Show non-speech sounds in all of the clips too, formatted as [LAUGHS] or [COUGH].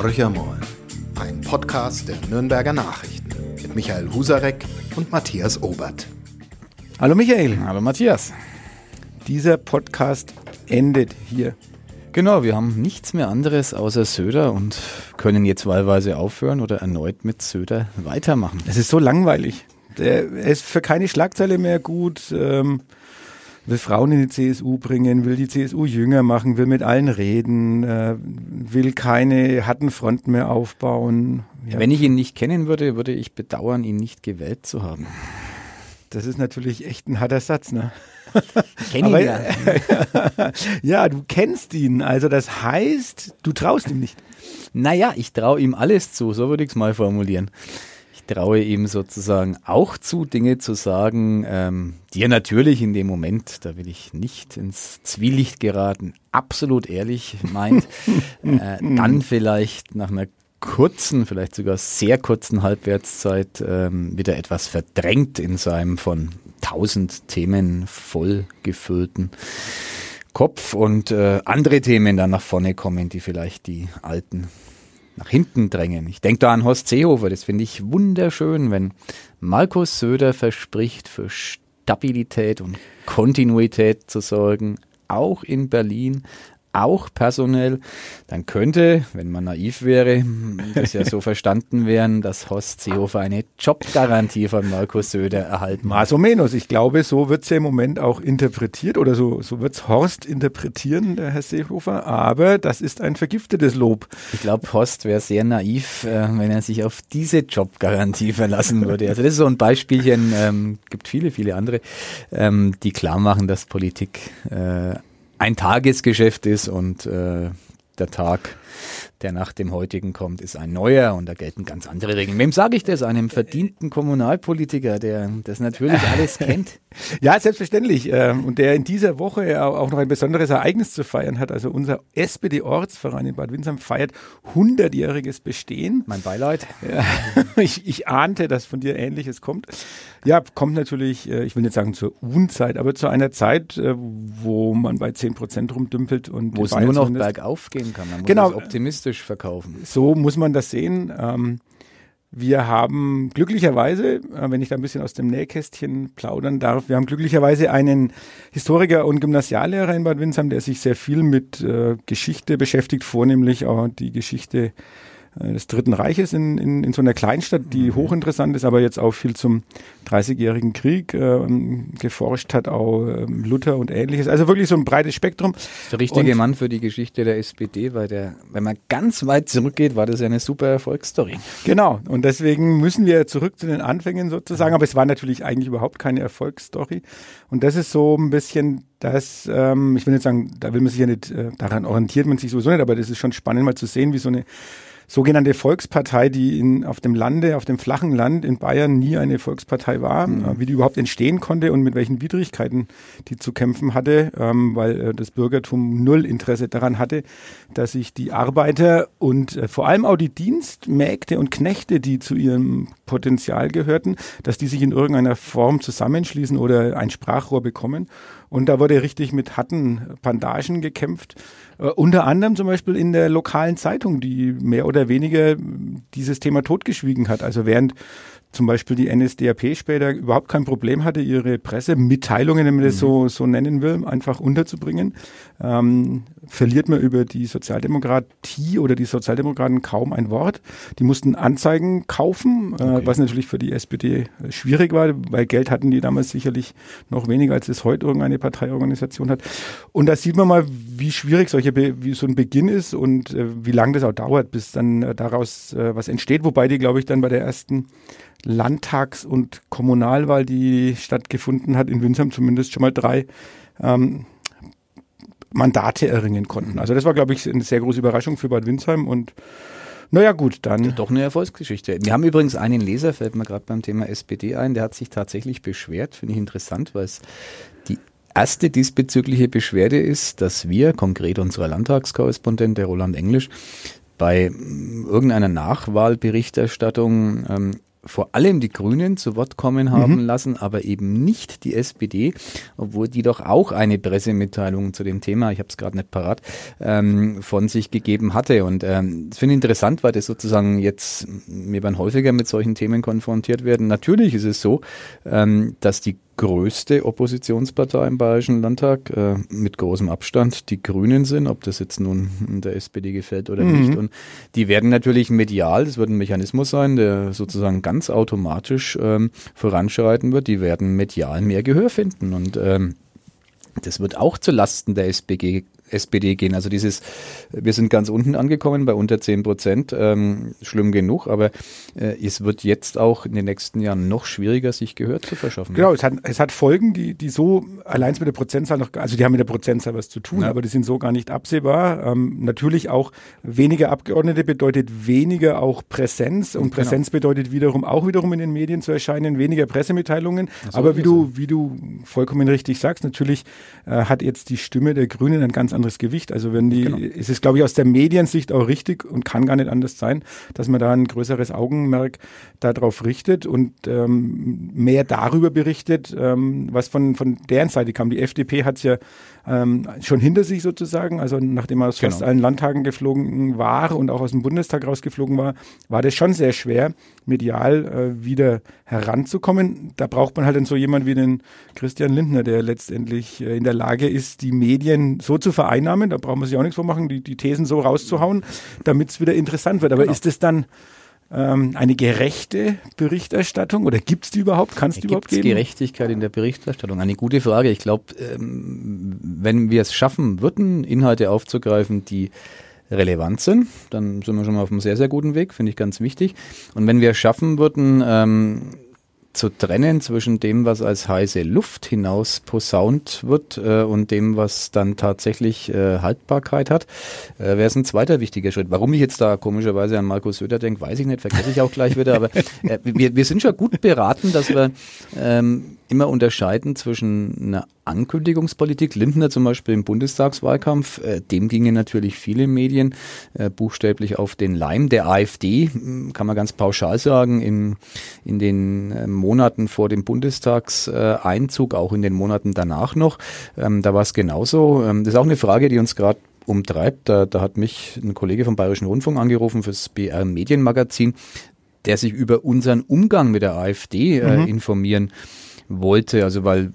Horcher ein Podcast der Nürnberger Nachrichten mit Michael Husarek und Matthias Obert. Hallo Michael. Hallo Matthias. Dieser Podcast endet hier. Genau, wir haben nichts mehr anderes außer Söder und können jetzt wahlweise aufhören oder erneut mit Söder weitermachen. Es ist so langweilig. Er ist für keine Schlagzeile mehr gut. Ähm, will Frauen in die CSU bringen, will die CSU jünger machen, will mit allen reden, äh, will keine harten Fronten mehr aufbauen. Ja. Wenn ich ihn nicht kennen würde, würde ich bedauern, ihn nicht gewählt zu haben. Das ist natürlich echt ein harter Satz, ne? Kenn ihn ja. [LAUGHS] ja, du kennst ihn. Also das heißt, du traust ihm nicht. Naja, ich traue ihm alles zu, so würde ich es mal formulieren traue ihm sozusagen auch zu, Dinge zu sagen, ähm, die er natürlich in dem Moment, da will ich nicht ins Zwielicht geraten, absolut ehrlich meint, [LAUGHS] äh, dann vielleicht nach einer kurzen, vielleicht sogar sehr kurzen Halbwertszeit ähm, wieder etwas verdrängt in seinem von tausend Themen voll gefüllten Kopf und äh, andere Themen dann nach vorne kommen, die vielleicht die alten nach hinten drängen. Ich denke da an Horst Seehofer, das finde ich wunderschön, wenn Markus Söder verspricht, für Stabilität und Kontinuität zu sorgen, auch in Berlin, auch personell, dann könnte, wenn man naiv wäre, das ja so [LAUGHS] verstanden werden, dass Horst Seehofer eine Jobgarantie von Markus Söder erhalten Más o menos. Ich glaube, so wird es ja im Moment auch interpretiert oder so, so wird es Horst interpretieren, der Herr Seehofer. Aber das ist ein vergiftetes Lob. Ich glaube, Horst wäre sehr naiv, äh, wenn er sich auf diese Jobgarantie verlassen würde. Also das ist so ein Beispielchen, ähm, gibt viele, viele andere, ähm, die klar machen, dass Politik äh, ein Tagesgeschäft ist und äh, der Tag der nach dem heutigen kommt, ist ein neuer und da gelten ganz andere Regeln. Wem sage ich das? Einem verdienten Kommunalpolitiker, der das natürlich alles [LAUGHS] kennt. Ja, selbstverständlich. Ähm, und der in dieser Woche auch noch ein besonderes Ereignis zu feiern hat. Also unser SPD-Ortsverein in Bad Windsheim feiert 100-jähriges Bestehen. Mein Beileid. Ja, [LAUGHS] ich, ich ahnte, dass von dir Ähnliches kommt. Ja, kommt natürlich, äh, ich will nicht sagen zur Unzeit, aber zu einer Zeit, äh, wo man bei 10 Prozent rumdümpelt und wo es nur noch bergauf gehen kann. Man muss genau. optimistisch optimistisch verkaufen. So muss man das sehen. Ähm, wir haben glücklicherweise, äh, wenn ich da ein bisschen aus dem Nähkästchen plaudern darf, wir haben glücklicherweise einen Historiker und Gymnasiallehrer in Bad Windsheim, der sich sehr viel mit Geschichte beschäftigt, vornehmlich auch die Geschichte äh, des Dritten Reiches in, in, in so einer Kleinstadt, die mhm. hochinteressant ist, aber jetzt auch viel zum Dreißigjährigen Krieg äh, geforscht hat, auch äh, Luther und ähnliches. Also wirklich so ein breites Spektrum. Der richtige und, Mann für die Geschichte der SPD, weil der, wenn man ganz weit zurückgeht, war das ja eine super Erfolgsstory. Genau, und deswegen müssen wir zurück zu den Anfängen sozusagen, aber es war natürlich eigentlich überhaupt keine Erfolgsstory. Und das ist so ein bisschen das, ähm, ich will nicht sagen, da will man sich ja nicht, äh, daran orientiert man sich sowieso nicht, aber das ist schon spannend mal zu sehen, wie so eine sogenannte Volkspartei, die in, auf dem Lande, auf dem flachen Land in Bayern nie eine Volkspartei war, mhm. äh, wie die überhaupt entstehen konnte und mit welchen Widrigkeiten die zu kämpfen hatte, ähm, weil äh, das Bürgertum null Interesse daran hatte, dass sich die Arbeiter und äh, vor allem auch die Dienstmägde und Knechte, die zu ihrem Potenzial gehörten, dass die sich in irgendeiner Form zusammenschließen oder ein Sprachrohr bekommen. Und da wurde richtig mit harten Bandagen gekämpft. Äh, unter anderem zum Beispiel in der lokalen Zeitung, die mehr oder weniger dieses Thema totgeschwiegen hat. Also während zum Beispiel die NSDAP später überhaupt kein Problem hatte, ihre Pressemitteilungen, wenn man das mhm. so, so nennen will, einfach unterzubringen, ähm, verliert man über die Sozialdemokratie oder die Sozialdemokraten kaum ein Wort. Die mussten Anzeigen kaufen, äh, okay. was natürlich für die SPD schwierig war, weil Geld hatten die damals sicherlich noch weniger, als es heute irgendeine Parteiorganisation hat. Und da sieht man mal, wie schwierig solche Be wie so ein Beginn ist und äh, wie lange das auch dauert, bis dann äh, daraus äh, was entsteht. Wobei die, glaube ich, dann bei der ersten Landtags- und Kommunalwahl, die stattgefunden hat, in Winsheim zumindest schon mal drei ähm, Mandate erringen konnten. Also das war, glaube ich, eine sehr große Überraschung für Bad Windsheim und naja gut, dann. Doch eine Erfolgsgeschichte. Wir haben übrigens einen Leser, fällt mir gerade beim Thema SPD ein, der hat sich tatsächlich beschwert, finde ich interessant, weil es die erste diesbezügliche Beschwerde ist, dass wir, konkret unser Landtagskorrespondent, der Roland Englisch, bei irgendeiner Nachwahlberichterstattung ähm, vor allem die Grünen zu Wort kommen haben mhm. lassen, aber eben nicht die SPD, obwohl die doch auch eine Pressemitteilung zu dem Thema, ich habe es gerade nicht parat, ähm, von sich gegeben hatte. Und ähm, das finde ich interessant, weil das sozusagen jetzt, wir werden häufiger mit solchen Themen konfrontiert werden. Natürlich ist es so, ähm, dass die größte Oppositionspartei im Bayerischen Landtag äh, mit großem Abstand die Grünen sind, ob das jetzt nun der SPD gefällt oder mhm. nicht. Und die werden natürlich medial, das wird ein Mechanismus sein, der sozusagen ganz automatisch ähm, voranschreiten wird, die werden medial mehr Gehör finden. Und ähm, das wird auch zu Lasten der SPG, SPD gehen. Also dieses, wir sind ganz unten angekommen bei unter 10 Prozent, ähm, schlimm genug, aber äh, es wird jetzt auch in den nächsten Jahren noch schwieriger, sich Gehör zu verschaffen. Genau, es hat, es hat Folgen, die, die so allein mit der Prozentzahl noch, also die haben mit der Prozentzahl was zu tun, ja. aber die sind so gar nicht absehbar. Ähm, natürlich auch weniger Abgeordnete bedeutet weniger auch Präsenz und genau. Präsenz bedeutet wiederum auch wiederum in den Medien zu erscheinen, weniger Pressemitteilungen. Aber wie du, wie du vollkommen richtig sagst, natürlich äh, hat jetzt die Stimme der Grünen ein ganz anderes Gewicht. Also wenn die, genau. es ist, glaube ich, aus der Mediensicht auch richtig und kann gar nicht anders sein, dass man da ein größeres Augenmerk darauf richtet und ähm, mehr darüber berichtet, ähm, was von, von deren Seite kam. Die FDP hat es ja ähm, schon hinter sich sozusagen. Also nachdem er aus genau. fast allen Landtagen geflogen war und auch aus dem Bundestag rausgeflogen war, war das schon sehr schwer, medial äh, wieder heranzukommen. Da braucht man halt dann so jemand wie den Christian Lindner, der letztendlich äh, in der Lage ist, die Medien so zu vereinnahmen, da braucht man sich auch nichts vormachen, die, die Thesen so rauszuhauen, damit es wieder interessant wird. Aber genau. ist es dann ähm, eine gerechte Berichterstattung oder gibt es die überhaupt? Kann es die überhaupt geben? Gerechtigkeit in der Berichterstattung? Eine gute Frage. Ich glaube, ähm, wenn wir es schaffen würden, Inhalte aufzugreifen, die relevant sind, dann sind wir schon mal auf einem sehr, sehr guten Weg, finde ich ganz wichtig. Und wenn wir es schaffen würden, ähm, zu trennen zwischen dem, was als heiße Luft hinaus posaunt wird äh, und dem, was dann tatsächlich äh, Haltbarkeit hat, äh, wäre es ein zweiter wichtiger Schritt. Warum ich jetzt da komischerweise an Markus Söder denke, weiß ich nicht, vergesse ich auch gleich wieder, aber äh, wir, wir sind schon gut beraten, dass wir ähm, immer unterscheiden zwischen einer Ankündigungspolitik. Lindner zum Beispiel im Bundestagswahlkampf, äh, dem gingen natürlich viele Medien äh, buchstäblich auf den Leim. Der AfD, hm, kann man ganz pauschal sagen, in, in den äh, Monaten vor dem Bundestagseinzug, auch in den Monaten danach noch, ähm, da war es genauso. Ähm, das ist auch eine Frage, die uns gerade umtreibt. Da, da hat mich ein Kollege vom Bayerischen Rundfunk angerufen fürs BR Medienmagazin, der sich über unseren Umgang mit der AfD äh, mhm. informieren wollte, also weil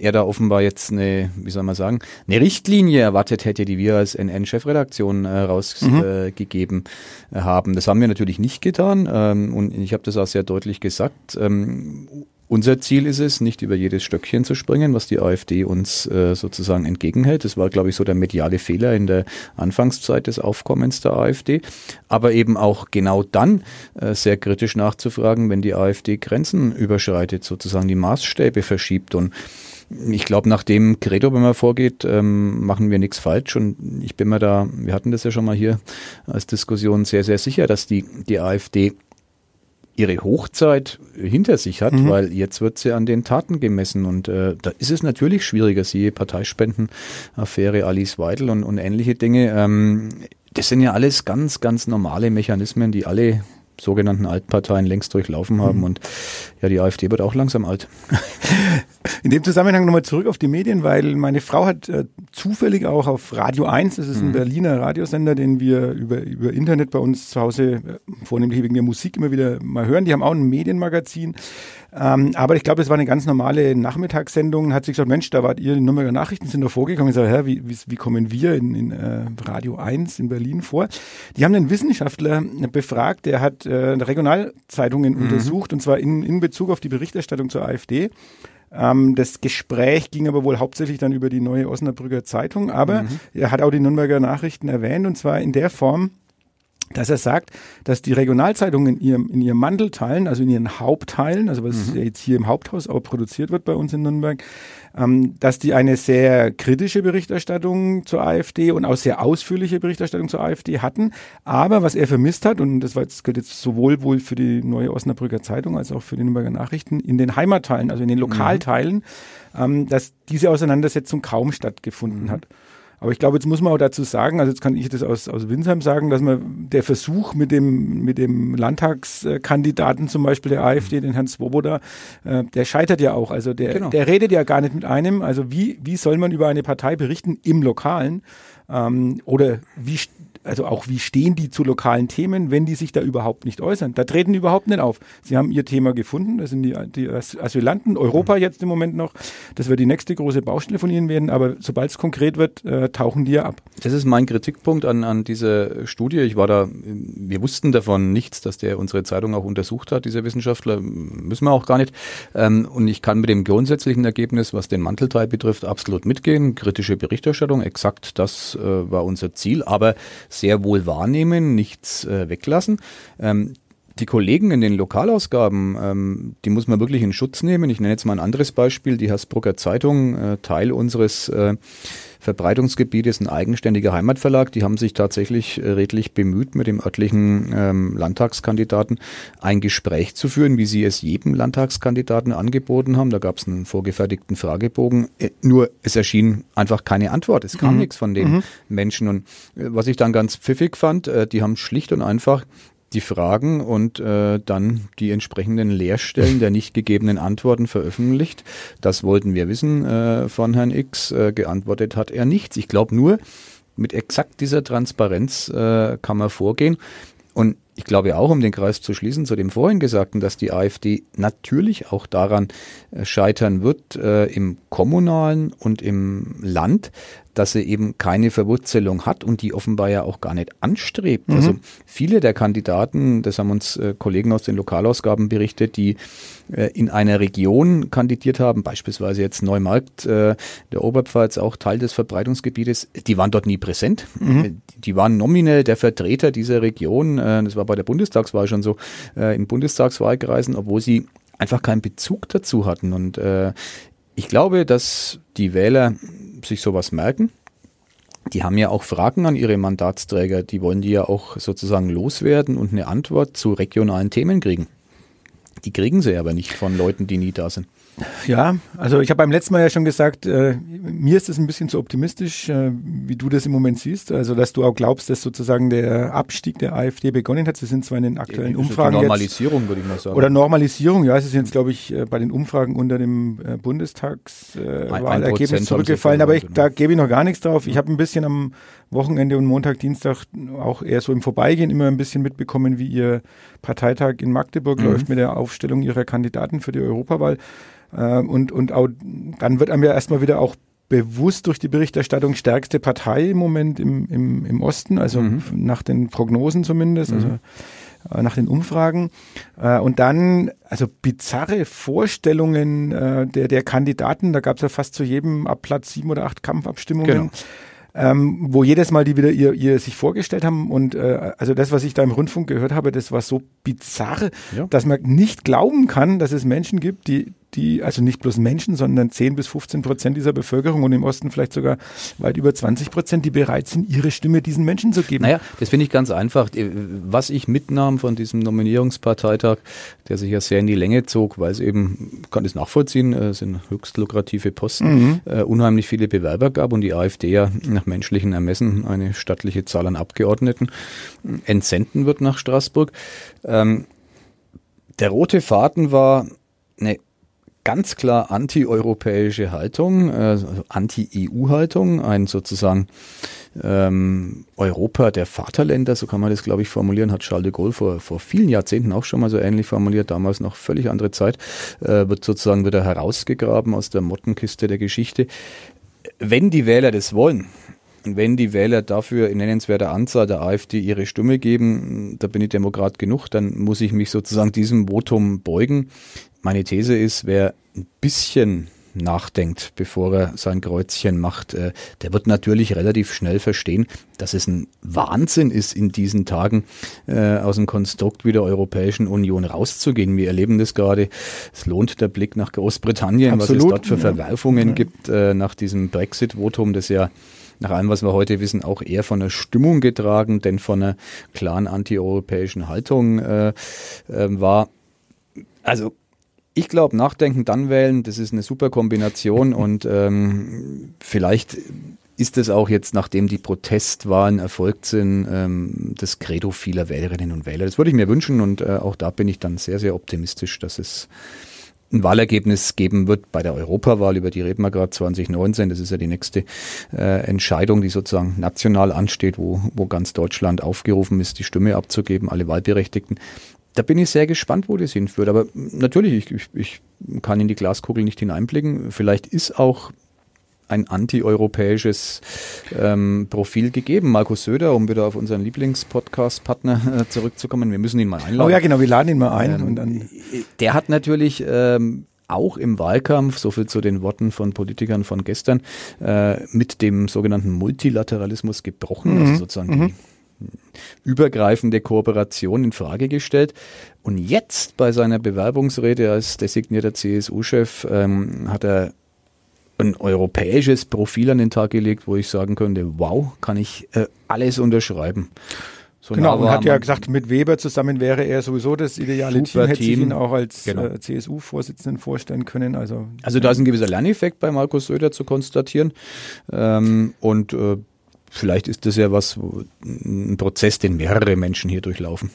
er da offenbar jetzt eine, wie soll man sagen, eine Richtlinie erwartet hätte, die wir als NN-Chefredaktion äh, rausgegeben mhm. äh, haben. Das haben wir natürlich nicht getan ähm, und ich habe das auch sehr deutlich gesagt. Ähm, unser Ziel ist es, nicht über jedes Stöckchen zu springen, was die AfD uns äh, sozusagen entgegenhält. Das war, glaube ich, so der mediale Fehler in der Anfangszeit des Aufkommens der AfD. Aber eben auch genau dann äh, sehr kritisch nachzufragen, wenn die AfD Grenzen überschreitet, sozusagen die Maßstäbe verschiebt. Und ich glaube, nach dem Credo, wenn man vorgeht, ähm, machen wir nichts falsch. Und ich bin mir da, wir hatten das ja schon mal hier als Diskussion sehr, sehr sicher, dass die, die AfD ihre Hochzeit hinter sich hat, mhm. weil jetzt wird sie an den Taten gemessen und äh, da ist es natürlich schwieriger, siehe Parteispendenaffäre Alice Weidel und, und ähnliche Dinge. Ähm, das sind ja alles ganz, ganz normale Mechanismen, die alle sogenannten Altparteien längst durchlaufen haben. Mhm. Und ja, die AfD wird auch langsam alt. [LAUGHS] In dem Zusammenhang nochmal zurück auf die Medien, weil meine Frau hat äh, zufällig auch auf Radio 1, das ist ein mhm. Berliner Radiosender, den wir über, über Internet bei uns zu Hause, äh, vornehmlich wegen der Musik, immer wieder mal hören. Die haben auch ein Medienmagazin. Ähm, aber ich glaube, es war eine ganz normale Nachmittagssendung. Hat sich gesagt, Mensch, da wart ihr, die Nürnberger Nachrichten sind da vorgekommen. Ich sage, hä, wie, wie, wie kommen wir in, in äh, Radio 1 in Berlin vor? Die haben einen Wissenschaftler befragt, der hat äh, Regionalzeitungen mhm. untersucht und zwar in, in Bezug auf die Berichterstattung zur AfD. Ähm, das Gespräch ging aber wohl hauptsächlich dann über die neue Osnabrücker Zeitung, aber mhm. er hat auch die Nürnberger Nachrichten erwähnt und zwar in der Form, dass er sagt, dass die Regionalzeitungen in ihrem, in ihrem Mandelteilen, also in ihren Hauptteilen, also was mhm. jetzt hier im Haupthaus auch produziert wird bei uns in Nürnberg, ähm, dass die eine sehr kritische Berichterstattung zur AfD und auch sehr ausführliche Berichterstattung zur AfD hatten. Aber was er vermisst hat, und das war jetzt, gilt jetzt sowohl wohl für die neue Osnabrücker Zeitung als auch für die Nürnberger Nachrichten, in den Heimatteilen, also in den Lokalteilen, mhm. ähm, dass diese Auseinandersetzung kaum stattgefunden mhm. hat. Aber ich glaube, jetzt muss man auch dazu sagen, also jetzt kann ich das aus, aus Winsheim sagen, dass man der Versuch mit dem, mit dem Landtagskandidaten zum Beispiel der AfD, den Herrn Swoboda, äh, der scheitert ja auch. Also der, genau. der redet ja gar nicht mit einem. Also wie, wie soll man über eine Partei berichten im Lokalen? Ähm, oder wie, also auch wie stehen die zu lokalen Themen, wenn die sich da überhaupt nicht äußern? Da treten die überhaupt nicht auf. Sie haben ihr Thema gefunden, das sind die, die Asylanten, Europa mhm. jetzt im Moment noch. Das wird die nächste große Baustelle von ihnen werden, aber sobald es konkret wird, äh, tauchen die ja ab. Das ist mein Kritikpunkt an, an dieser Studie. Ich war da, wir wussten davon nichts, dass der unsere Zeitung auch untersucht hat, dieser Wissenschaftler, müssen wir auch gar nicht. Ähm, und ich kann mit dem grundsätzlichen Ergebnis, was den Mantelteil betrifft, absolut mitgehen. Kritische Berichterstattung, exakt das äh, war unser Ziel, aber sehr wohl wahrnehmen, nichts äh, weglassen. Ähm, die Kollegen in den Lokalausgaben, ähm, die muss man wirklich in Schutz nehmen. Ich nenne jetzt mal ein anderes Beispiel. Die Hersbrucker Zeitung, äh, Teil unseres äh, Verbreitungsgebietes, ein eigenständiger Heimatverlag. Die haben sich tatsächlich äh, redlich bemüht, mit dem örtlichen ähm, Landtagskandidaten ein Gespräch zu führen, wie sie es jedem Landtagskandidaten angeboten haben. Da gab es einen vorgefertigten Fragebogen. Äh, nur es erschien einfach keine Antwort. Es kam mhm. nichts von den mhm. Menschen. Und äh, was ich dann ganz pfiffig fand, die haben schlicht und einfach die Fragen und äh, dann die entsprechenden Leerstellen der nicht gegebenen Antworten veröffentlicht. Das wollten wir wissen äh, von Herrn X. Äh, geantwortet hat er nichts. Ich glaube nur, mit exakt dieser Transparenz äh, kann man vorgehen. Und ich glaube auch, um den Kreis zu schließen, zu dem vorhin Gesagten, dass die AfD natürlich auch daran äh, scheitern wird, äh, im kommunalen und im Land, dass sie eben keine Verwurzelung hat und die offenbar ja auch gar nicht anstrebt. Mhm. Also viele der Kandidaten, das haben uns äh, Kollegen aus den Lokalausgaben berichtet, die äh, in einer Region kandidiert haben, beispielsweise jetzt Neumarkt, äh, der Oberpfalz, auch Teil des Verbreitungsgebietes, die waren dort nie präsent. Mhm. Die waren nominell der Vertreter dieser Region, das war bei der Bundestagswahl schon so, in Bundestagswahlkreisen, obwohl sie einfach keinen Bezug dazu hatten. Und ich glaube, dass die Wähler sich sowas merken. Die haben ja auch Fragen an ihre Mandatsträger, die wollen die ja auch sozusagen loswerden und eine Antwort zu regionalen Themen kriegen. Die kriegen sie aber nicht von Leuten, die nie da sind. Ja, also ich habe beim letzten Mal ja schon gesagt, äh, mir ist es ein bisschen zu optimistisch, äh, wie du das im Moment siehst. Also dass du auch glaubst, dass sozusagen der Abstieg der AfD begonnen hat. Sie sind zwar in den aktuellen ja, Umfragen Normalisierung jetzt, würde ich mal sagen. Oder Normalisierung, ja, es ist jetzt glaube ich äh, bei den Umfragen unter dem äh, Bundestagswahlergebnis äh, zurückgefallen, aber ich, da gebe ich noch gar nichts drauf. Ich habe ein bisschen am Wochenende und Montag, Dienstag auch eher so im Vorbeigehen immer ein bisschen mitbekommen, wie ihr Parteitag in Magdeburg mhm. läuft mit der Aufstellung ihrer Kandidaten für die Europawahl. Äh, und, und auch, dann wird einem ja erstmal wieder auch bewusst durch die Berichterstattung stärkste Partei im Moment im, im, im Osten, also mhm. nach den Prognosen zumindest, also mhm. äh, nach den Umfragen. Äh, und dann, also bizarre Vorstellungen äh, der, der Kandidaten, da gab es ja fast zu jedem ab Platz sieben oder acht Kampfabstimmungen. Genau ähm, wo jedes Mal die wieder ihr, ihr sich vorgestellt haben. Und äh, also das, was ich da im Rundfunk gehört habe, das war so bizarr, ja. dass man nicht glauben kann, dass es Menschen gibt, die die, also nicht bloß Menschen, sondern 10 bis 15 Prozent dieser Bevölkerung und im Osten vielleicht sogar weit über 20 Prozent, die bereit sind, ihre Stimme diesen Menschen zu geben. Naja, das finde ich ganz einfach. Was ich mitnahm von diesem Nominierungsparteitag, der sich ja sehr in die Länge zog, weil es eben, kann es nachvollziehen, es äh, sind höchst lukrative Posten, mhm. äh, unheimlich viele Bewerber gab und die AfD ja nach menschlichen Ermessen eine stattliche Zahl an Abgeordneten entsenden wird nach Straßburg. Ähm, der rote Faden war ganz klar anti-europäische Haltung, äh, anti-EU-Haltung, ein sozusagen ähm, Europa der Vaterländer, so kann man das, glaube ich, formulieren, hat Charles de Gaulle vor, vor vielen Jahrzehnten auch schon mal so ähnlich formuliert, damals noch völlig andere Zeit, äh, wird sozusagen wieder herausgegraben aus der Mottenkiste der Geschichte. Wenn die Wähler das wollen, und wenn die Wähler dafür in nennenswerter Anzahl der AfD ihre Stimme geben, da bin ich Demokrat genug, dann muss ich mich sozusagen diesem Votum beugen. Meine These ist, wer ein bisschen nachdenkt, bevor er sein Kreuzchen macht, äh, der wird natürlich relativ schnell verstehen, dass es ein Wahnsinn ist, in diesen Tagen äh, aus dem Konstrukt wie der Europäischen Union rauszugehen. Wir erleben das gerade. Es lohnt der Blick nach Großbritannien, Absolut, was es dort für Verwerfungen ja. gibt äh, nach diesem Brexit-Votum, das ja nach allem, was wir heute wissen, auch eher von der Stimmung getragen, denn von einer klaren antieuropäischen Haltung äh, war. Also ich glaube, nachdenken, dann wählen, das ist eine super Kombination [LAUGHS] und ähm, vielleicht ist es auch jetzt, nachdem die Protestwahlen erfolgt sind, ähm, das Credo vieler Wählerinnen und Wähler. Das würde ich mir wünschen und äh, auch da bin ich dann sehr, sehr optimistisch, dass es ein Wahlergebnis geben wird bei der Europawahl, über die reden wir gerade 2019. Das ist ja die nächste äh, Entscheidung, die sozusagen national ansteht, wo, wo ganz Deutschland aufgerufen ist, die Stimme abzugeben, alle Wahlberechtigten. Da bin ich sehr gespannt, wo das hinführt. Aber natürlich, ich, ich, ich kann in die Glaskugel nicht hineinblicken. Vielleicht ist auch ein antieuropäisches ähm, Profil gegeben. Markus Söder, um wieder auf unseren Lieblingspodcast-Partner äh, zurückzukommen, wir müssen ihn mal einladen. Oh ja, genau, wir laden ihn mal ein. Ähm, und dann der hat natürlich ähm, auch im Wahlkampf, so viel zu den Worten von Politikern von gestern, äh, mit dem sogenannten Multilateralismus gebrochen, also mhm. also sozusagen mhm. die übergreifende Kooperation in Frage gestellt. Und jetzt bei seiner Bewerbungsrede als designierter CSU-Chef ähm, hat er ein europäisches Profil an den Tag gelegt, wo ich sagen könnte, wow, kann ich äh, alles unterschreiben. So genau, und hat ja gesagt, mit Weber zusammen wäre er sowieso das ideale Team, hätte sich ihn auch als genau. äh, CSU-Vorsitzenden vorstellen können. Also, also da ist ein gewisser Lerneffekt bei Markus Söder zu konstatieren. Ähm, und äh, vielleicht ist das ja was, ein Prozess, den mehrere Menschen hier durchlaufen.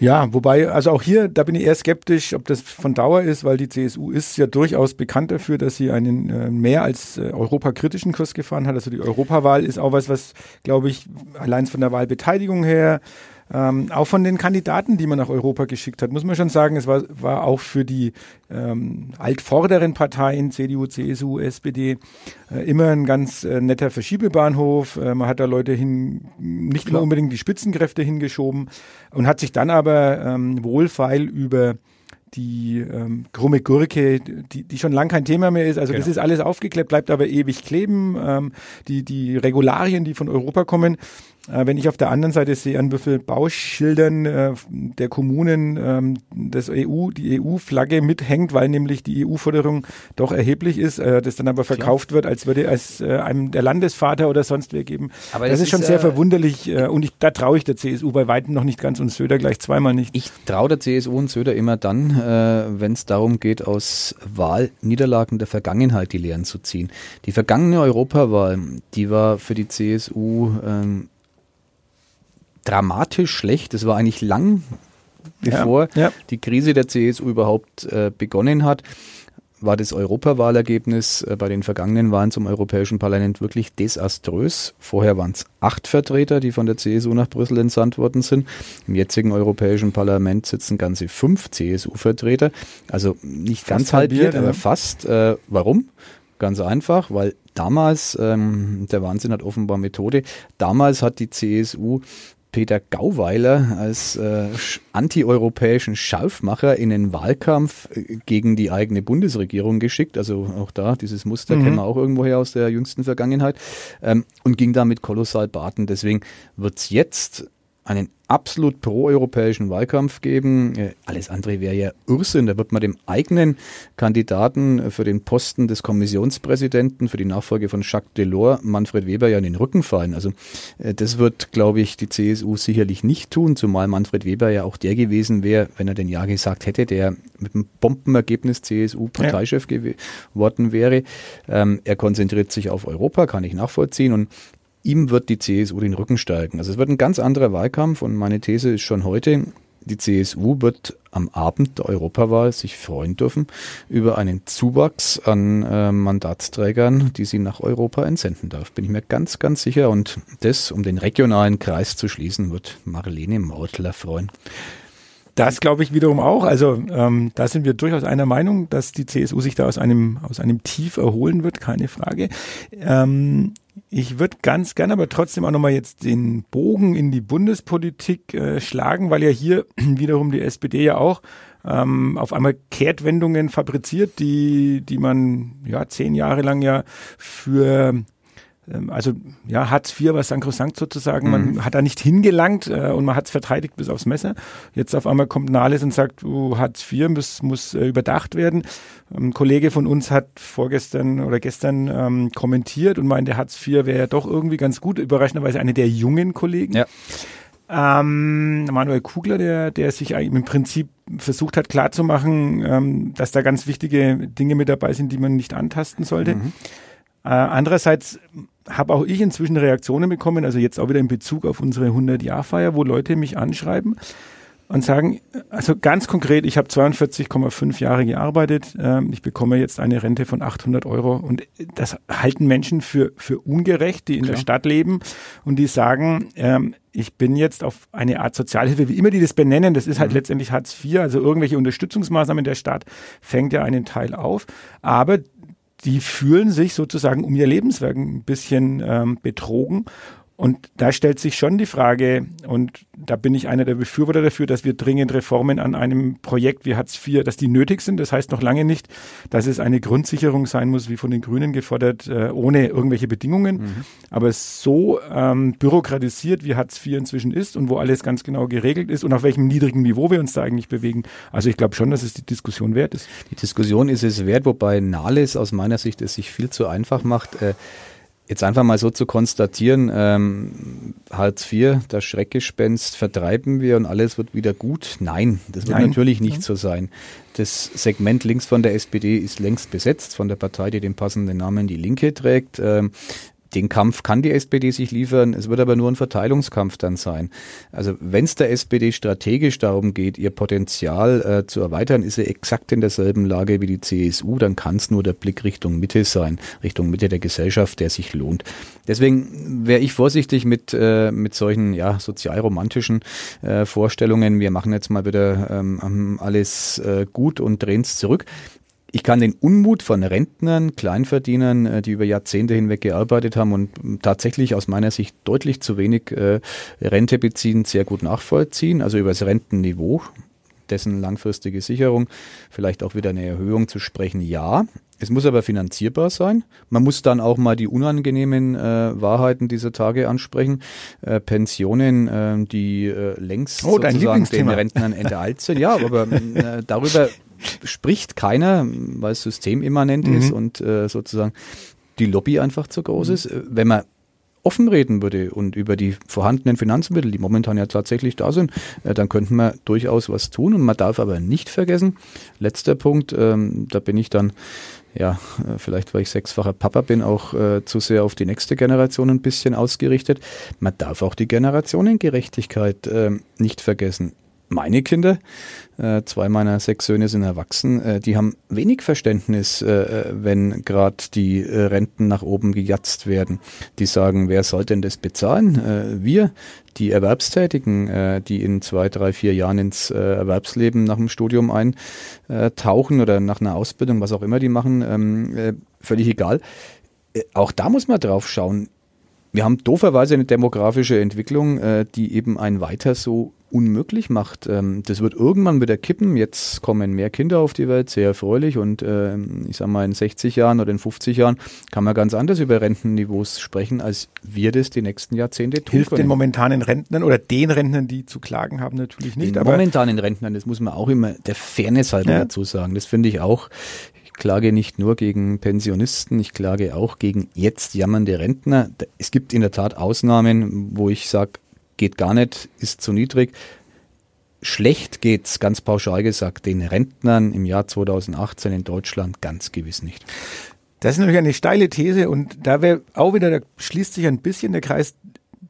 Ja, wobei, also auch hier, da bin ich eher skeptisch, ob das von Dauer ist, weil die CSU ist ja durchaus bekannt dafür, dass sie einen äh, mehr als äh, europakritischen Kurs gefahren hat. Also die Europawahl ist auch was, was, glaube ich, allein von der Wahlbeteiligung her ähm, auch von den Kandidaten, die man nach Europa geschickt hat, muss man schon sagen, es war, war auch für die ähm, altvorderen Parteien, CDU, CSU, SPD, äh, immer ein ganz äh, netter Verschiebebahnhof. Äh, man hat da Leute hin, nicht immer unbedingt die Spitzenkräfte hingeschoben und hat sich dann aber ähm, wohlfeil über die ähm, krumme Gurke, die, die schon lang kein Thema mehr ist. Also genau. das ist alles aufgeklebt, bleibt aber ewig kleben. Ähm, die, die Regularien, die von Europa kommen, wenn ich auf der anderen Seite sehe, an wie vielen Bauschildern äh, der Kommunen ähm, das EU, die EU-Flagge mithängt, weil nämlich die EU-Forderung doch erheblich ist, äh, das dann aber verkauft Klar. wird, als würde es äh, einem der Landesvater oder sonst wer geben. Aber das, das ist schon sehr verwunderlich äh, und ich, da traue ich der CSU bei weitem noch nicht ganz und Söder gleich zweimal nicht. Ich traue der CSU und Söder immer dann, äh, wenn es darum geht, aus Wahlniederlagen der Vergangenheit die Lehren zu ziehen. Die vergangene Europawahl, die war für die CSU ähm, dramatisch schlecht. Es war eigentlich lang bevor ja, ja. die Krise der CSU überhaupt äh, begonnen hat, war das Europawahlergebnis äh, bei den vergangenen Wahlen zum Europäischen Parlament wirklich desaströs. Vorher waren es acht Vertreter, die von der CSU nach Brüssel entsandt worden sind. Im jetzigen Europäischen Parlament sitzen ganze fünf CSU-Vertreter. Also nicht fast ganz halbiert, aber ja. fast. Äh, warum? Ganz einfach, weil damals, ähm, der Wahnsinn hat offenbar Methode, damals hat die CSU Peter Gauweiler als äh, antieuropäischen Scharfmacher in den Wahlkampf äh, gegen die eigene Bundesregierung geschickt. Also auch da, dieses Muster mhm. kennen wir auch irgendwoher aus der jüngsten Vergangenheit. Ähm, und ging damit kolossal baden. Deswegen wird es jetzt einen absolut proeuropäischen Wahlkampf geben. Äh, alles andere wäre ja Irrsinn. Da wird man dem eigenen Kandidaten für den Posten des Kommissionspräsidenten für die Nachfolge von Jacques Delors, Manfred Weber, ja in den Rücken fallen. Also äh, das wird, glaube ich, die CSU sicherlich nicht tun, zumal Manfred Weber ja auch der gewesen wäre, wenn er den Ja gesagt hätte, der mit einem Bombenergebnis CSU-Parteichef ja. geworden wäre. Ähm, er konzentriert sich auf Europa, kann ich nachvollziehen. Und ihm wird die CSU den Rücken stärken. Also es wird ein ganz anderer Wahlkampf und meine These ist schon heute, die CSU wird am Abend der Europawahl sich freuen dürfen über einen Zuwachs an äh, Mandatsträgern, die sie nach Europa entsenden darf. Bin ich mir ganz, ganz sicher. Und das, um den regionalen Kreis zu schließen, wird Marlene Mautler freuen. Das glaube ich wiederum auch. Also ähm, da sind wir durchaus einer Meinung, dass die CSU sich da aus einem, aus einem Tief erholen wird, keine Frage. Ähm, ich würde ganz gerne aber trotzdem auch nochmal jetzt den Bogen in die Bundespolitik äh, schlagen, weil ja hier [CLEARS THROAT] wiederum die SPD ja auch ähm, auf einmal Kehrtwendungen fabriziert, die, die man ja zehn Jahre lang ja für also ja, Hartz IV war sankrosankt sozusagen. Man mhm. hat da nicht hingelangt äh, und man hat es verteidigt bis aufs Messer. Jetzt auf einmal kommt Nahles und sagt, oh, Hartz IV muss, muss äh, überdacht werden. Ein Kollege von uns hat vorgestern oder gestern ähm, kommentiert und meinte, Hartz IV wäre ja doch irgendwie ganz gut. Überraschenderweise eine der jungen Kollegen. Ja. Ähm, Manuel Kugler, der, der sich im Prinzip versucht hat klarzumachen, ähm, dass da ganz wichtige Dinge mit dabei sind, die man nicht antasten sollte. Mhm. Andererseits habe auch ich inzwischen Reaktionen bekommen, also jetzt auch wieder in Bezug auf unsere 100-Jahr-Feier, wo Leute mich anschreiben und sagen, also ganz konkret, ich habe 42,5 Jahre gearbeitet, äh, ich bekomme jetzt eine Rente von 800 Euro und das halten Menschen für, für ungerecht, die in Klar. der Stadt leben und die sagen, ähm, ich bin jetzt auf eine Art Sozialhilfe, wie immer die das benennen, das ist halt mhm. letztendlich Hartz IV, also irgendwelche Unterstützungsmaßnahmen der Staat fängt ja einen Teil auf, aber die fühlen sich sozusagen um ihr Lebenswerk ein bisschen ähm, betrogen und da stellt sich schon die Frage, und da bin ich einer der Befürworter dafür, dass wir dringend Reformen an einem Projekt wie Hartz IV, dass die nötig sind. Das heißt noch lange nicht, dass es eine Grundsicherung sein muss, wie von den Grünen gefordert, äh, ohne irgendwelche Bedingungen. Mhm. Aber so ähm, bürokratisiert, wie Hartz IV inzwischen ist und wo alles ganz genau geregelt ist und auf welchem niedrigen Niveau wir uns da eigentlich bewegen. Also ich glaube schon, dass es die Diskussion wert ist. Die Diskussion ist es wert, wobei Nahles aus meiner Sicht es sich viel zu einfach macht. Äh, Jetzt einfach mal so zu konstatieren, ähm, Hartz IV, das Schreckgespenst vertreiben wir und alles wird wieder gut. Nein, das wird Nein. natürlich nicht so sein. Das Segment links von der SPD ist längst besetzt von der Partei, die den passenden Namen Die Linke trägt. Ähm, den Kampf kann die SPD sich liefern, es wird aber nur ein Verteilungskampf dann sein. Also wenn es der SPD strategisch darum geht, ihr Potenzial äh, zu erweitern, ist sie exakt in derselben Lage wie die CSU, dann kann es nur der Blick Richtung Mitte sein, Richtung Mitte der Gesellschaft, der sich lohnt. Deswegen wäre ich vorsichtig mit, äh, mit solchen ja, sozialromantischen äh, Vorstellungen. Wir machen jetzt mal wieder ähm, alles äh, gut und drehen es zurück ich kann den Unmut von Rentnern, Kleinverdienern, äh, die über Jahrzehnte hinweg gearbeitet haben und tatsächlich aus meiner Sicht deutlich zu wenig äh, Rente beziehen, sehr gut nachvollziehen. Also über das Rentenniveau, dessen langfristige Sicherung, vielleicht auch wieder eine Erhöhung zu sprechen, ja. Es muss aber finanzierbar sein. Man muss dann auch mal die unangenehmen äh, Wahrheiten dieser Tage ansprechen. Äh, Pensionen, äh, die äh, längst oh, sozusagen den Rentnern [LAUGHS] enteilt sind. Ja, aber darüber spricht keiner, weil es systemimmanent mhm. ist und äh, sozusagen die Lobby einfach zu groß mhm. ist. Äh, wenn man offen reden würde und über die vorhandenen Finanzmittel, die momentan ja tatsächlich da sind, äh, dann könnten wir durchaus was tun. Und man darf aber nicht vergessen, letzter Punkt, ähm, da bin ich dann, ja, äh, vielleicht weil ich sechsfacher Papa bin, auch äh, zu sehr auf die nächste Generation ein bisschen ausgerichtet. Man darf auch die Generationengerechtigkeit äh, nicht vergessen meine Kinder, äh, zwei meiner sechs Söhne sind erwachsen, äh, die haben wenig Verständnis, äh, äh wenn gerade die äh, Renten nach oben gejatzt werden. Die sagen, wer soll denn das bezahlen? Äh, wir, die Erwerbstätigen, die in zwei, drei, vier Jahren ins Erwerbsleben nach dem Studium eintauchen oder nach einer Ausbildung, was auch immer die machen, ähm, völlig egal. Auch da muss man drauf schauen. Wir haben dooferweise eine demografische Entwicklung, die eben ein weiter so unmöglich macht. Ähm, das wird irgendwann wieder kippen. Jetzt kommen mehr Kinder auf die Welt, sehr erfreulich. Und äh, ich sage mal, in 60 Jahren oder in 50 Jahren kann man ganz anders über Rentenniveaus sprechen, als wir das die nächsten Jahrzehnte tun Hilft können. den momentanen Rentnern oder den Rentnern, die zu klagen haben, natürlich nicht. Den momentanen Rentnern, das muss man auch immer der Fairness halber ja. dazu sagen. Das finde ich auch Ich klage nicht nur gegen Pensionisten, ich klage auch gegen jetzt jammernde Rentner. Es gibt in der Tat Ausnahmen, wo ich sage, geht gar nicht, ist zu niedrig. Schlecht geht's, ganz pauschal gesagt, den Rentnern im Jahr 2018 in Deutschland ganz gewiss nicht. Das ist natürlich eine steile These und da wäre auch wieder, da schließt sich ein bisschen der Kreis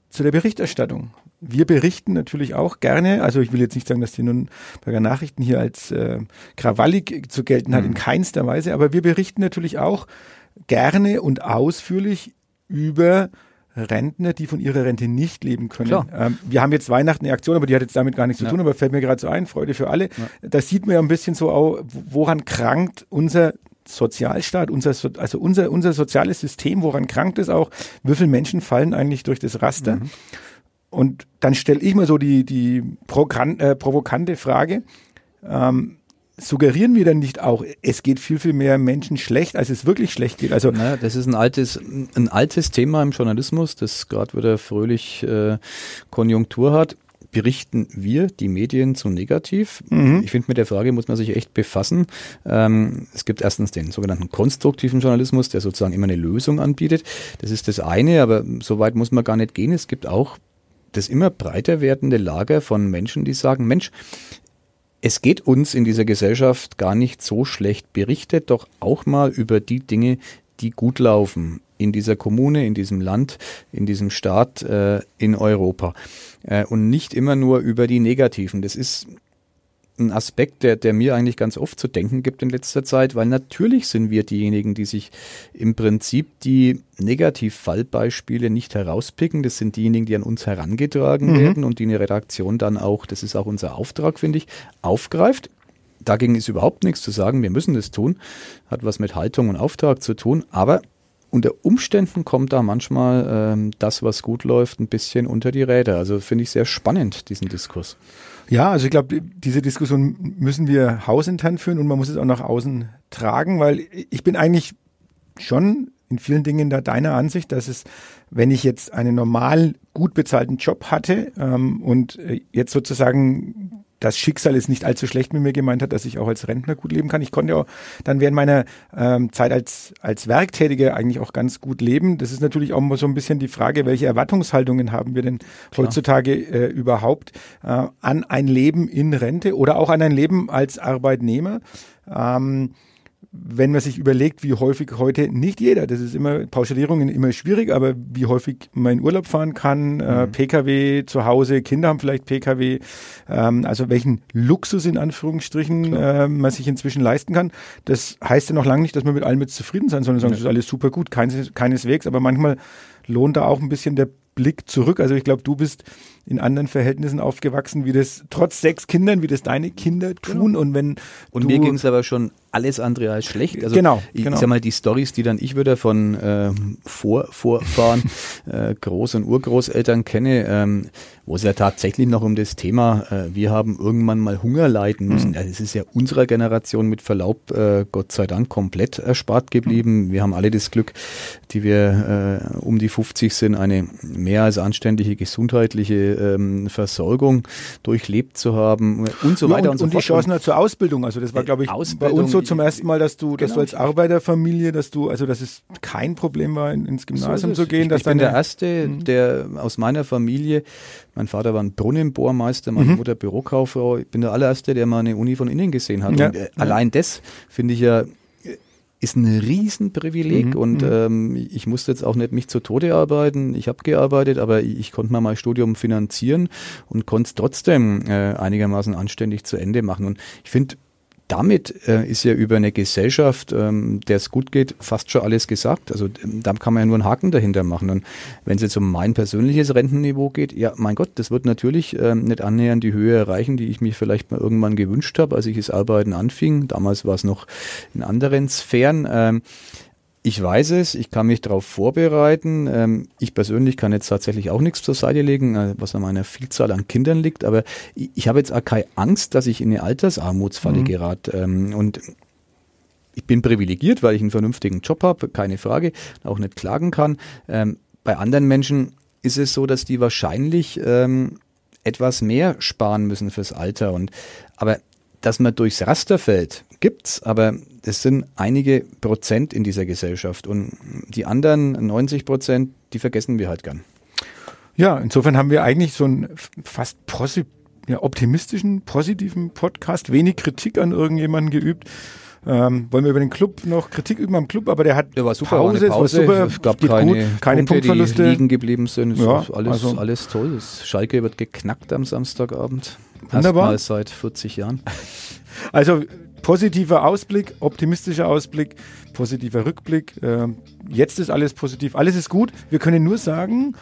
zu der Berichterstattung. Wir berichten natürlich auch gerne, also ich will jetzt nicht sagen, dass die Nürnberger Nachrichten hier als äh, krawallig zu gelten hat, mhm. in keinster Weise, aber wir berichten natürlich auch gerne und ausführlich über Rentner, die von ihrer Rente nicht leben können. Ähm, wir haben jetzt Weihnachten eine Aktion, aber die hat jetzt damit gar nichts zu ja. tun, aber fällt mir gerade so ein, Freude für alle. Ja. Da sieht man ja ein bisschen so, auch, woran krankt unser Sozialstaat, unser, also unser, unser soziales System, woran krankt es auch? Wie viele Menschen fallen eigentlich durch das Raster? Mhm. Und dann stelle ich mal so die, die äh, provokante Frage, ähm, suggerieren wir dann nicht auch, es geht viel, viel mehr Menschen schlecht, als es wirklich schlecht geht? Also naja, das ist ein altes, ein altes Thema im Journalismus, das gerade wieder fröhlich äh, Konjunktur hat. Berichten wir die Medien zu negativ? Mhm. Ich finde, mit der Frage muss man sich echt befassen. Ähm, es gibt erstens den sogenannten konstruktiven Journalismus, der sozusagen immer eine Lösung anbietet. Das ist das eine, aber so weit muss man gar nicht gehen. Es gibt auch das immer breiter werdende Lager von Menschen, die sagen, Mensch, es geht uns in dieser Gesellschaft gar nicht so schlecht. Berichtet doch auch mal über die Dinge, die gut laufen. in dieser Kommune, in diesem Land, in diesem Staat, äh, in Europa. Äh, und nicht immer nur über die negativen. Das ist ein Aspekt, der, der mir eigentlich ganz oft zu denken gibt in letzter Zeit, weil natürlich sind wir diejenigen, die sich im Prinzip die Negativfallbeispiele nicht herauspicken. Das sind diejenigen, die an uns herangetragen mhm. werden und die eine Redaktion dann auch, das ist auch unser Auftrag, finde ich, aufgreift. Dagegen ist überhaupt nichts zu sagen. Wir müssen das tun. Hat was mit Haltung und Auftrag zu tun. Aber unter Umständen kommt da manchmal ähm, das, was gut läuft, ein bisschen unter die Räder. Also finde ich sehr spannend, diesen Diskurs. Ja, also ich glaube, diese Diskussion müssen wir hausintern führen und man muss es auch nach außen tragen, weil ich bin eigentlich schon in vielen Dingen da deiner Ansicht, dass es, wenn ich jetzt einen normal gut bezahlten Job hatte ähm, und äh, jetzt sozusagen das Schicksal ist nicht allzu schlecht mit mir gemeint hat, dass ich auch als Rentner gut leben kann. Ich konnte ja dann während meiner ähm, Zeit als, als Werktätige eigentlich auch ganz gut leben. Das ist natürlich auch mal so ein bisschen die Frage, welche Erwartungshaltungen haben wir denn Klar. heutzutage äh, überhaupt äh, an ein Leben in Rente oder auch an ein Leben als Arbeitnehmer. Ähm, wenn man sich überlegt, wie häufig heute nicht jeder, das ist immer Pauschalierungen immer schwierig, aber wie häufig man in Urlaub fahren kann, äh, mhm. PKW zu Hause, Kinder haben vielleicht PKW, ähm, also welchen Luxus in Anführungsstrichen äh, man sich inzwischen leisten kann. Das heißt ja noch lange nicht, dass man mit allem jetzt zufrieden sein soll und sagen, ja. das ist alles super gut, keines, keineswegs, aber manchmal lohnt da auch ein bisschen der Blick zurück. Also ich glaube, du bist in anderen Verhältnissen aufgewachsen, wie das trotz sechs Kindern, wie das deine Kinder tun. Genau. Und wenn und mir ging es aber schon alles andere als schlecht. Also genau, ich, genau. ich sag mal, die Stories, die dann ich wieder von äh, Vor Vorfahren, [LAUGHS] äh, Groß- und Urgroßeltern kenne, ähm, wo es ja tatsächlich noch um das Thema, äh, wir haben irgendwann mal Hunger leiden müssen. Mhm. Ja, das ist ja unserer Generation mit Verlaub, äh, Gott sei Dank, komplett erspart geblieben. Mhm. Wir haben alle das Glück, die wir äh, um die 50 sind, eine mehr als anständige gesundheitliche ähm, Versorgung durchlebt zu haben und so weiter ja, und, und, so und fort. Und die Chancen halt zur Ausbildung. Also das war, glaube ich, Ausbildung, bei uns so zum ersten Mal, dass du, genau. dass du als Arbeiterfamilie, dass du, also dass es kein Problem war, ins Gymnasium so zu gehen. Ich, dass ich bin der Erste, mhm. der aus meiner Familie, mein Vater war ein Brunnenbohrmeister, meine mhm. Mutter Bürokauffrau, ich bin der allererste, der mal eine Uni von innen gesehen hat. Ja. Und, äh. Allein das finde ich ja ist ein Riesenprivileg mhm, und mhm. ähm, ich musste jetzt auch nicht mich zu Tode arbeiten. Ich habe gearbeitet, aber ich, ich konnte mal mein Studium finanzieren und konnte es trotzdem äh, einigermaßen anständig zu Ende machen. Und ich finde, damit äh, ist ja über eine Gesellschaft, ähm, der es gut geht, fast schon alles gesagt. Also ähm, da kann man ja nur einen Haken dahinter machen. Und wenn es jetzt um mein persönliches Rentenniveau geht, ja, mein Gott, das wird natürlich ähm, nicht annähernd die Höhe erreichen, die ich mir vielleicht mal irgendwann gewünscht habe, als ich das Arbeiten anfing. Damals war es noch in anderen Sphären. Ähm, ich weiß es, ich kann mich darauf vorbereiten. Ähm, ich persönlich kann jetzt tatsächlich auch nichts zur Seite legen, äh, was an meiner Vielzahl an Kindern liegt, aber ich, ich habe jetzt auch keine Angst, dass ich in eine Altersarmutsfalle mhm. gerate. Ähm, und ich bin privilegiert, weil ich einen vernünftigen Job habe, keine Frage, auch nicht klagen kann. Ähm, bei anderen Menschen ist es so, dass die wahrscheinlich ähm, etwas mehr sparen müssen fürs Alter. Und aber dass man durchs Raster fällt, gibt's, aber es sind einige Prozent in dieser Gesellschaft und die anderen 90 Prozent, die vergessen wir halt gern. Ja, insofern haben wir eigentlich so einen fast posi ja, optimistischen, positiven Podcast, wenig Kritik an irgendjemanden geübt. Ähm, wollen wir über den Club noch Kritik üben am Club, aber der hat der war super, Pause, Pause. War super, es gab keine, gut, keine Punkte, Punktverluste. die liegen geblieben sind. Ja, alles, also. alles toll. Das Schalke wird geknackt am Samstagabend. Wunderbar. Erstmal seit 40 Jahren. Also positiver Ausblick, optimistischer Ausblick, positiver Rückblick. Äh, jetzt ist alles positiv, alles ist gut. Wir können nur sagen,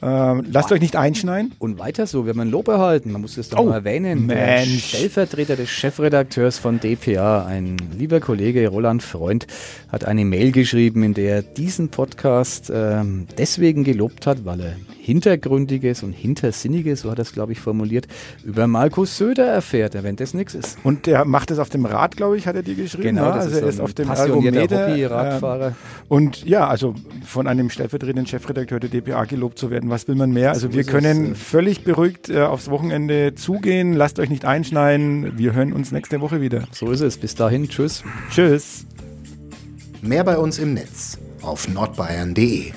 äh, lasst euch nicht einschneiden. Und weiter so, wir haben ein Lob erhalten, man muss das doch oh, mal erwähnen. Mensch. Der Stellvertreter des Chefredakteurs von dpa, ein lieber Kollege Roland Freund, hat eine Mail geschrieben, in der er diesen Podcast äh, deswegen gelobt hat, weil er Hintergründiges und Hintersinniges, so hat er es, glaube ich, formuliert, über Markus Söder erfährt, wenn das nichts ist. Und der macht es auf dem Rad, glaube ich, hat er dir geschrieben. Genau, das also ist er ist auf dem passionierter Hobby-Radfahrer. Äh, und ja, also von einem stellvertretenden Chefredakteur der DPA gelobt zu werden, was will man mehr? Also so wir können es, völlig beruhigt äh, aufs Wochenende zugehen. Lasst euch nicht einschneiden. Wir hören uns nächste Woche wieder. So ist es. Bis dahin. Tschüss. Tschüss. Mehr bei uns im Netz auf nordbayern.de